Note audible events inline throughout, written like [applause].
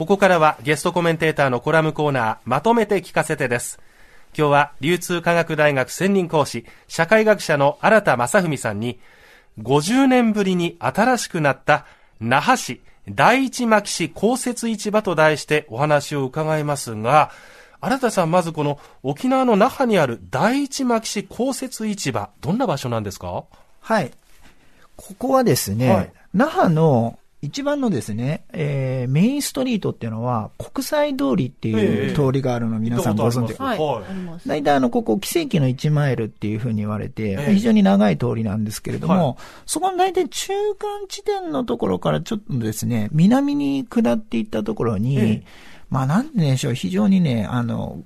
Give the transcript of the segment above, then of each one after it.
ここからはゲストコメンテーターのコラムコーナー、まとめて聞かせてです。今日は流通科学大学専任講師、社会学者の新田正文さんに、50年ぶりに新しくなった那覇市第一牧市公設市場と題してお話を伺いますが、新田さん、まずこの沖縄の那覇にある第一牧市公設市場、どんな場所なんですか？はい。ここはですね、はい、那覇の一番のですね、えー、メインストリートっていうのは、国際通りっていう通りがあるの皆さんご存知、はい。大体あの、ここ、奇跡の1マイルっていうふうに言われて、非常に長い通りなんですけれども、はい、そこの大体中間地点のところからちょっとですね、南に下っていったところに、まあなんて言うんでしょう、非常にね、あの、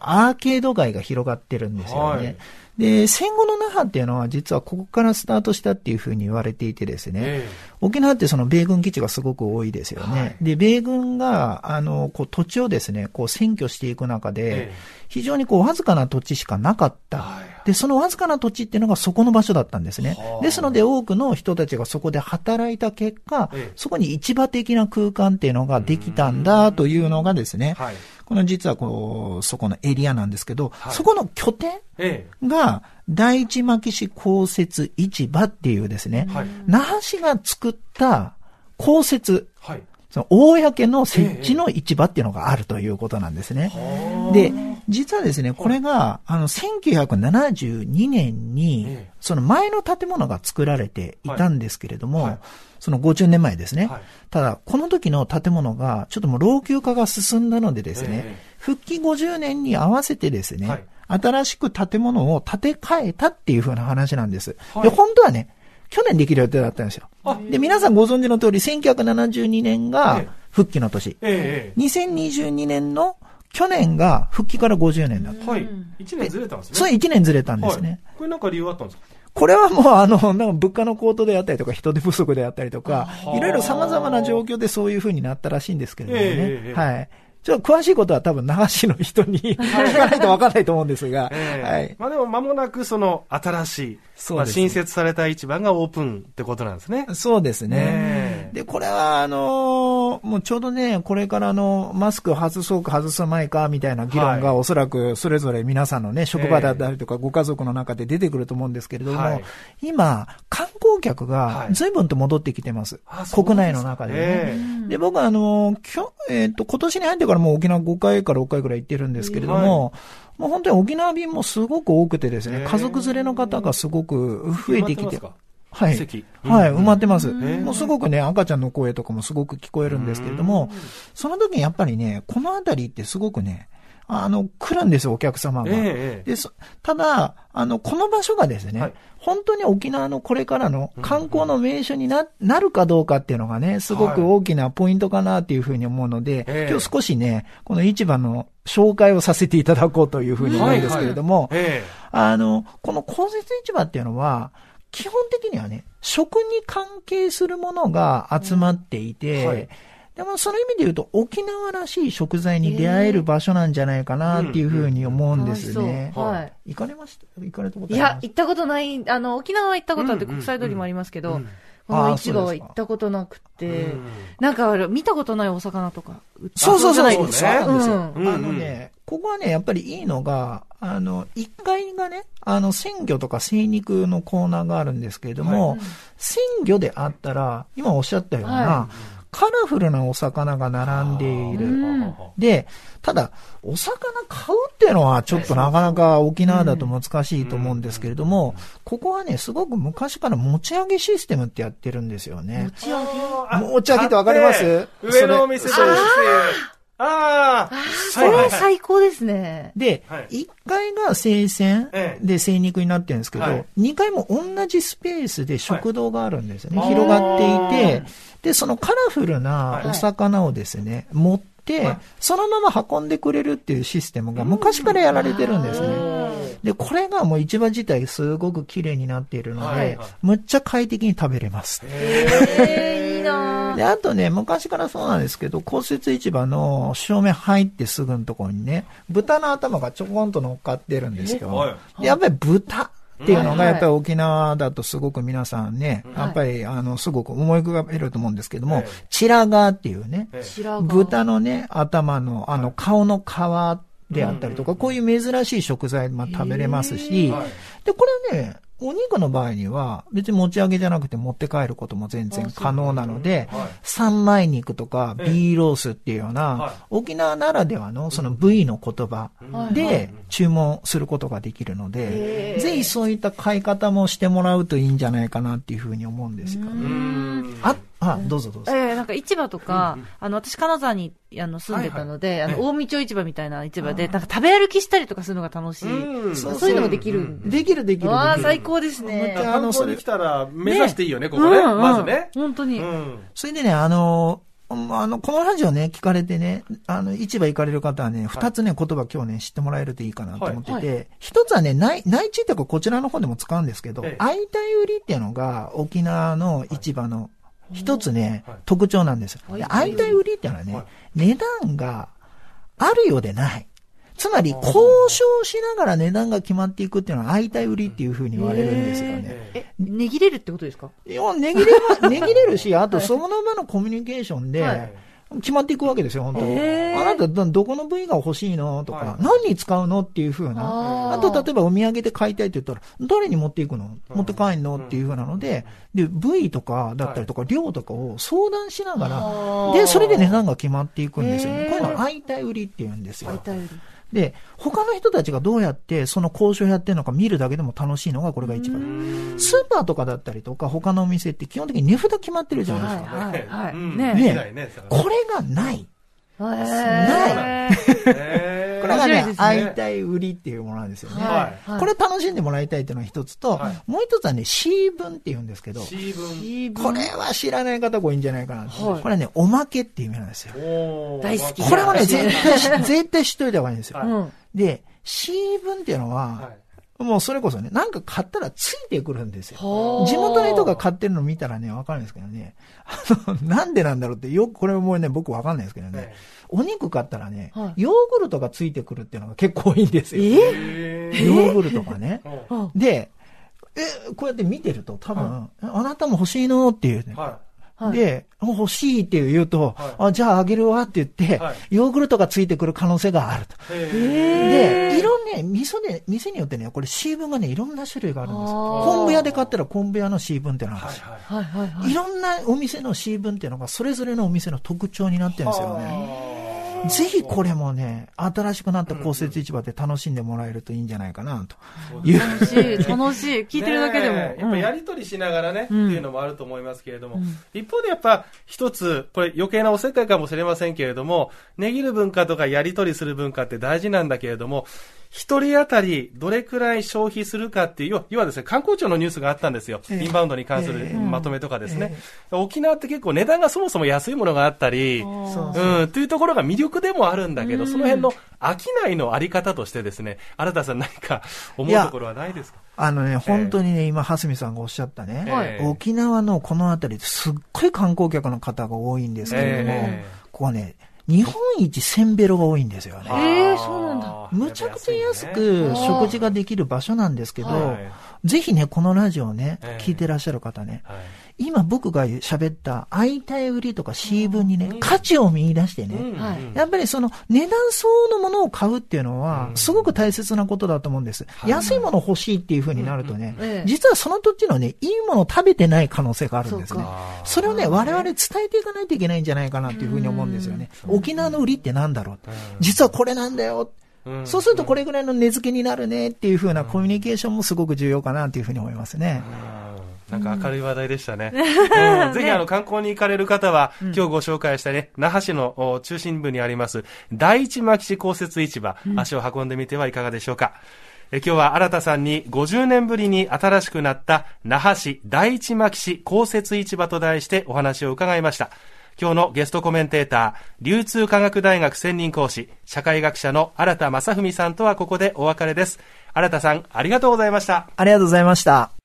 アーケード街が広がってるんですよね。はいで、戦後の那覇っていうのは実はここからスタートしたっていうふうに言われていてですね、えー、沖縄ってその米軍基地がすごく多いですよね。はい、で、米軍が、あの、こう土地をですね、こう占拠していく中で、非常にこうわずかな土地しかなかった。はい、で、そのわずかな土地っていうのがそこの場所だったんですね。ですので多くの人たちがそこで働いた結果、えー、そこに市場的な空間っていうのができたんだというのがですね、はい。この実はこう、そこのエリアなんですけど、はい、そこの拠点が、第一牧市公設市場っていうですね、はい、那覇市が作った公設、はい、その公の設置の市場っていうのがあるということなんですね。で、実はですね、これが、あの、1972年に、その前の建物が作られていたんですけれども、その50年前ですね。はい、ただ、この時の建物が、ちょっともう老朽化が進んだのでですね、えー、復帰50年に合わせてですね、はい、新しく建物を建て替えたっていう風な話なんです。はい、で、本当はね、去年できる予定だったんですよ。で、皆さんご存知の通り、1972年が復帰の年。えー、2022年の去年が復帰から50年だった。はい。1年ずれたんですね。そう、1年ずれたんですね。これなんか理由あったんですか？これはもうあの、[laughs] なんか物価の高騰であったりとか、人手不足であったりとか、いろいろ様々な状況でそういうふうになったらしいんですけれどもね。えー、はい。ちょっと詳しいことは多分、那覇市の人に [laughs] 聞かないと分からないと思うんですが。えー、はい。まあでも間もなくその新しい、そうね、新設された市場がオープンってことなんですね。そうですね。で、これは、あのー、もうちょうどね、これからのマスク外そうか外さないかみたいな議論がおそらくそれぞれ皆さんのね、職場だったりとかご家族の中で出てくると思うんですけれども、はい、今、観光客が随分と戻ってきてます。はい、国内の中でね。で、僕はあのー、きょえっ、ー、と、今年に入ってからもう沖縄5回から6回ぐらい行ってるんですけれども、はい。もう本当に沖縄便もすごく多くてですね、家族連れの方がすごく増えてきて。はい。はい、埋まってます。もうすごくね、赤ちゃんの声とかもすごく聞こえるんですけれども、その時にやっぱりね、この辺りってすごくね、あの、来るんですよ、お客様が。えー、でただ、あの、この場所がですね、はい、本当に沖縄のこれからの観光の名所にな,、なるかどうかっていうのがね、すごく大きなポイントかなっていうふうに思うので、はい、今日少しね、この市場の紹介をさせていただこうというふうに思うんですけれども、はいはいえー、あの、この公設市場っていうのは、基本的にはね、食に関係するものが集まっていて、うん。はい。でもその意味で言うと沖縄らしい食材に出会える場所なんじゃないかなっていうふうに思うんですね。はい。行かれました？行かれたこといや、行ったことない、あの、沖縄は行ったことあって国際通りもありますけど、この市場は行ったことなくて、なんか見たことないお魚とかそうそうそう。そう。なんですよ。あのね、ここはね、やっぱりいいのが、あの、1階がね、あの、鮮魚とか精肉のコーナーがあるんですけれども、鮮魚であったら、今おっしゃったような、カラフルなお魚が並んでいる。で、ただ、お魚買うっていうのはちょっとなかなか沖縄だと難しいと思うんですけれども、ここはね、すごく昔から持ち上げシステムってやってるんですよね。持ち上げ？持ち上げってわかります？上のお店でああ、それ最高ですね。で、1階が生鮮で精肉になってるんですけど、2階も同じスペースで食堂があるんですよね。広がっていて、で、そのカラフルなお魚をですね、持って、そのまま運んでくれるっていうシステムが昔からやられてるんですね。で、これがもう市場自体すごく綺麗になっているので、むっちゃ快適に食べれます。へー、いいな。で、あとね、昔からそうなんですけど、公設市場の正面入ってすぐのところにね、豚の頭がちょこんと乗っかってるんですよ。やっぱり豚、っていうのが、やっぱり沖縄だとすごく皆さんね、やっぱり、あの、すごく思い浮かべると思うんですけども、チラガーっていうね、豚のね、頭の、あの、顔の皮であったりとか、こういう珍しい食材、まあ、食べれますし、で、これね、お肉の場合には、別に持ち上げじゃなくて持って帰ることも全然可能なので、三枚肉とかビーロースっていうような、沖縄ならではのその部位の言葉で注文することができるので、ぜひそういった買い方もしてもらうといいんじゃないかなっていうふうに思うんですよね。ああ、どうぞどうぞ。ええー、なんか市場とか、あの、私金沢にあの住んでたので、あの、大道市場みたいな市場で、なんか食べ歩きしたりとかするのが楽しい。そういうのもできる。できるできる。ああ、最高ですね。あの、それ来たら目指していいよね、ここね。まずね。本当に。それでね、あの、あの、このラジオね、聞かれてね、あの、市場行かれる方はね、二つね、言葉今日ね、知ってもらえるといいかなと思ってて、一、つはね、内、内地っていうかこちらの方でも使うんですけど、相対売りっていうのが沖縄の市場の一つね、特徴なんですよ。相対売りっていうのはね、値段があるようでない。つまり、交渉しながら値段が決まっていくっていうのは相対売りっていうふうに言われるんですよね。え、値切れるってことですか？いや、値切れは、値切れるし、あとその場のコミュニケーションで、決まっていくわけですよ、本当に。あなた、どこの部位が欲しいのとか、はい、何に使うのっていうふうな。あと、例えばお土産で買いたいって言ったら、誰に持っていくの？持って帰んのっていうふうなので、で、部位とかだったりとか、量とかを相談しながら、で、それで値段が決まっていくんですよね。こういうの相対売りって言うんですよ。相対売り。で、他の人たちがどうやってその交渉やってるのか見るだけでも楽しいのがこれが一番。スーパーとかだったりとか他のお店って基本的に値札決まってるじゃないですか。はい、はい、ねねこれがない。ない。これがね、相対売りっていうものなんですよね。これ楽しんでもらいたいっていうのが一つと、もう一つはね、C 文って言うんですけど、これは知らない方が多いんじゃないかな。これはね、おまけっていう意味なんですよ。大好き。これはね、絶対、絶対知っといた方がいいんですよ。で、C 文っていうのは、もうそれこそね、なんか買ったらついてくるんですよ。地元の人が買ってるの見たらね、わかるんですけどね。あの、なんでなんだろうって、よく、これもね、僕わかんないですけどね。お肉買ったらね、ヨーグルトがついてくるっていうのが結構多いんですよ。えヨーグルトがね。で、え、こうやって見てると多分、あなたも欲しいの？っていうね。で、欲しいって言うと、はい、あ、じゃああげるわって言って、はい、ヨーグルトがついてくる可能性があると。で、色ね、味噌で、店によってね、これ C 分がね、いろんな種類があるんですよ。昆布屋で買ったら昆布屋の C 分っていうのがあるんですよ。はいはいはい、いろんなお店の C 分っていうのが、それぞれのお店の特徴になってるんですよね。ぜひこれもね、新しくなった公設市場で楽しんでもらえるといいんじゃないかな、という。楽しい、楽しい。聞いてるだけでも。やっぱやりとりしながらね、っていうのもあると思いますけれども、一方でやっぱ一つ、これ余計なおせっかいかもしれませんけれども、値切る文化とかやりとりする文化って大事なんだけれども、一人当たりどれくらい消費するかっていう、要はですね、観光庁のニュースがあったんですよ。インバウンドに関するまとめとかですね。沖縄って結構値段がそもそも安いものがあったり、うん、というところが魅力でもあるんだけど、その辺の商いのあり方としてですね、新田さん何か思うところはないですか？あのね、本当にね、今、蓮見さんがおっしゃったね、沖縄のこの辺りすっごい観光客の方が多いんですけれども、ここはね、日本一せんべろが多いんですよね。ええー、そうなんだ。むちゃくちゃ安く食事ができる場所なんですけど、ぜひね、このラジオをね、聞いてらっしゃる方ね、今僕が喋った相対売りとか C 分にね、価値を見出してね、やっぱりその値段相応のものを買うっていうのは、すごく大切なことだと思うんです。安いもの欲しいっていうふうになるとね、実はその土地のね、いいものを食べてない可能性があるんですね。それをね、我々伝えていかないといけないんじゃないかなっていうふうに思うんですよね。沖縄の売りってなんだろう。実はこれなんだよ。そうするとこれぐらいの値付けになるねっていうふうなコミュニケーションもすごく重要かなというふうに思いますね。なんか明るい話題でしたね。[laughs] うん、ぜひあの観光に行かれる方は、今日ご紹介したね、那覇市の中心部にあります、第一牧市公設市場、足を運んでみてはいかがでしょうか。え今日は新田さんに50年ぶりに新しくなった那覇市第一牧市公設市場と題してお話を伺いました。今日のゲストコメンテーター、流通科学大学専任講師、社会学者の新田正文さんとはここでお別れです。新田さん、ありがとうございました。ありがとうございました。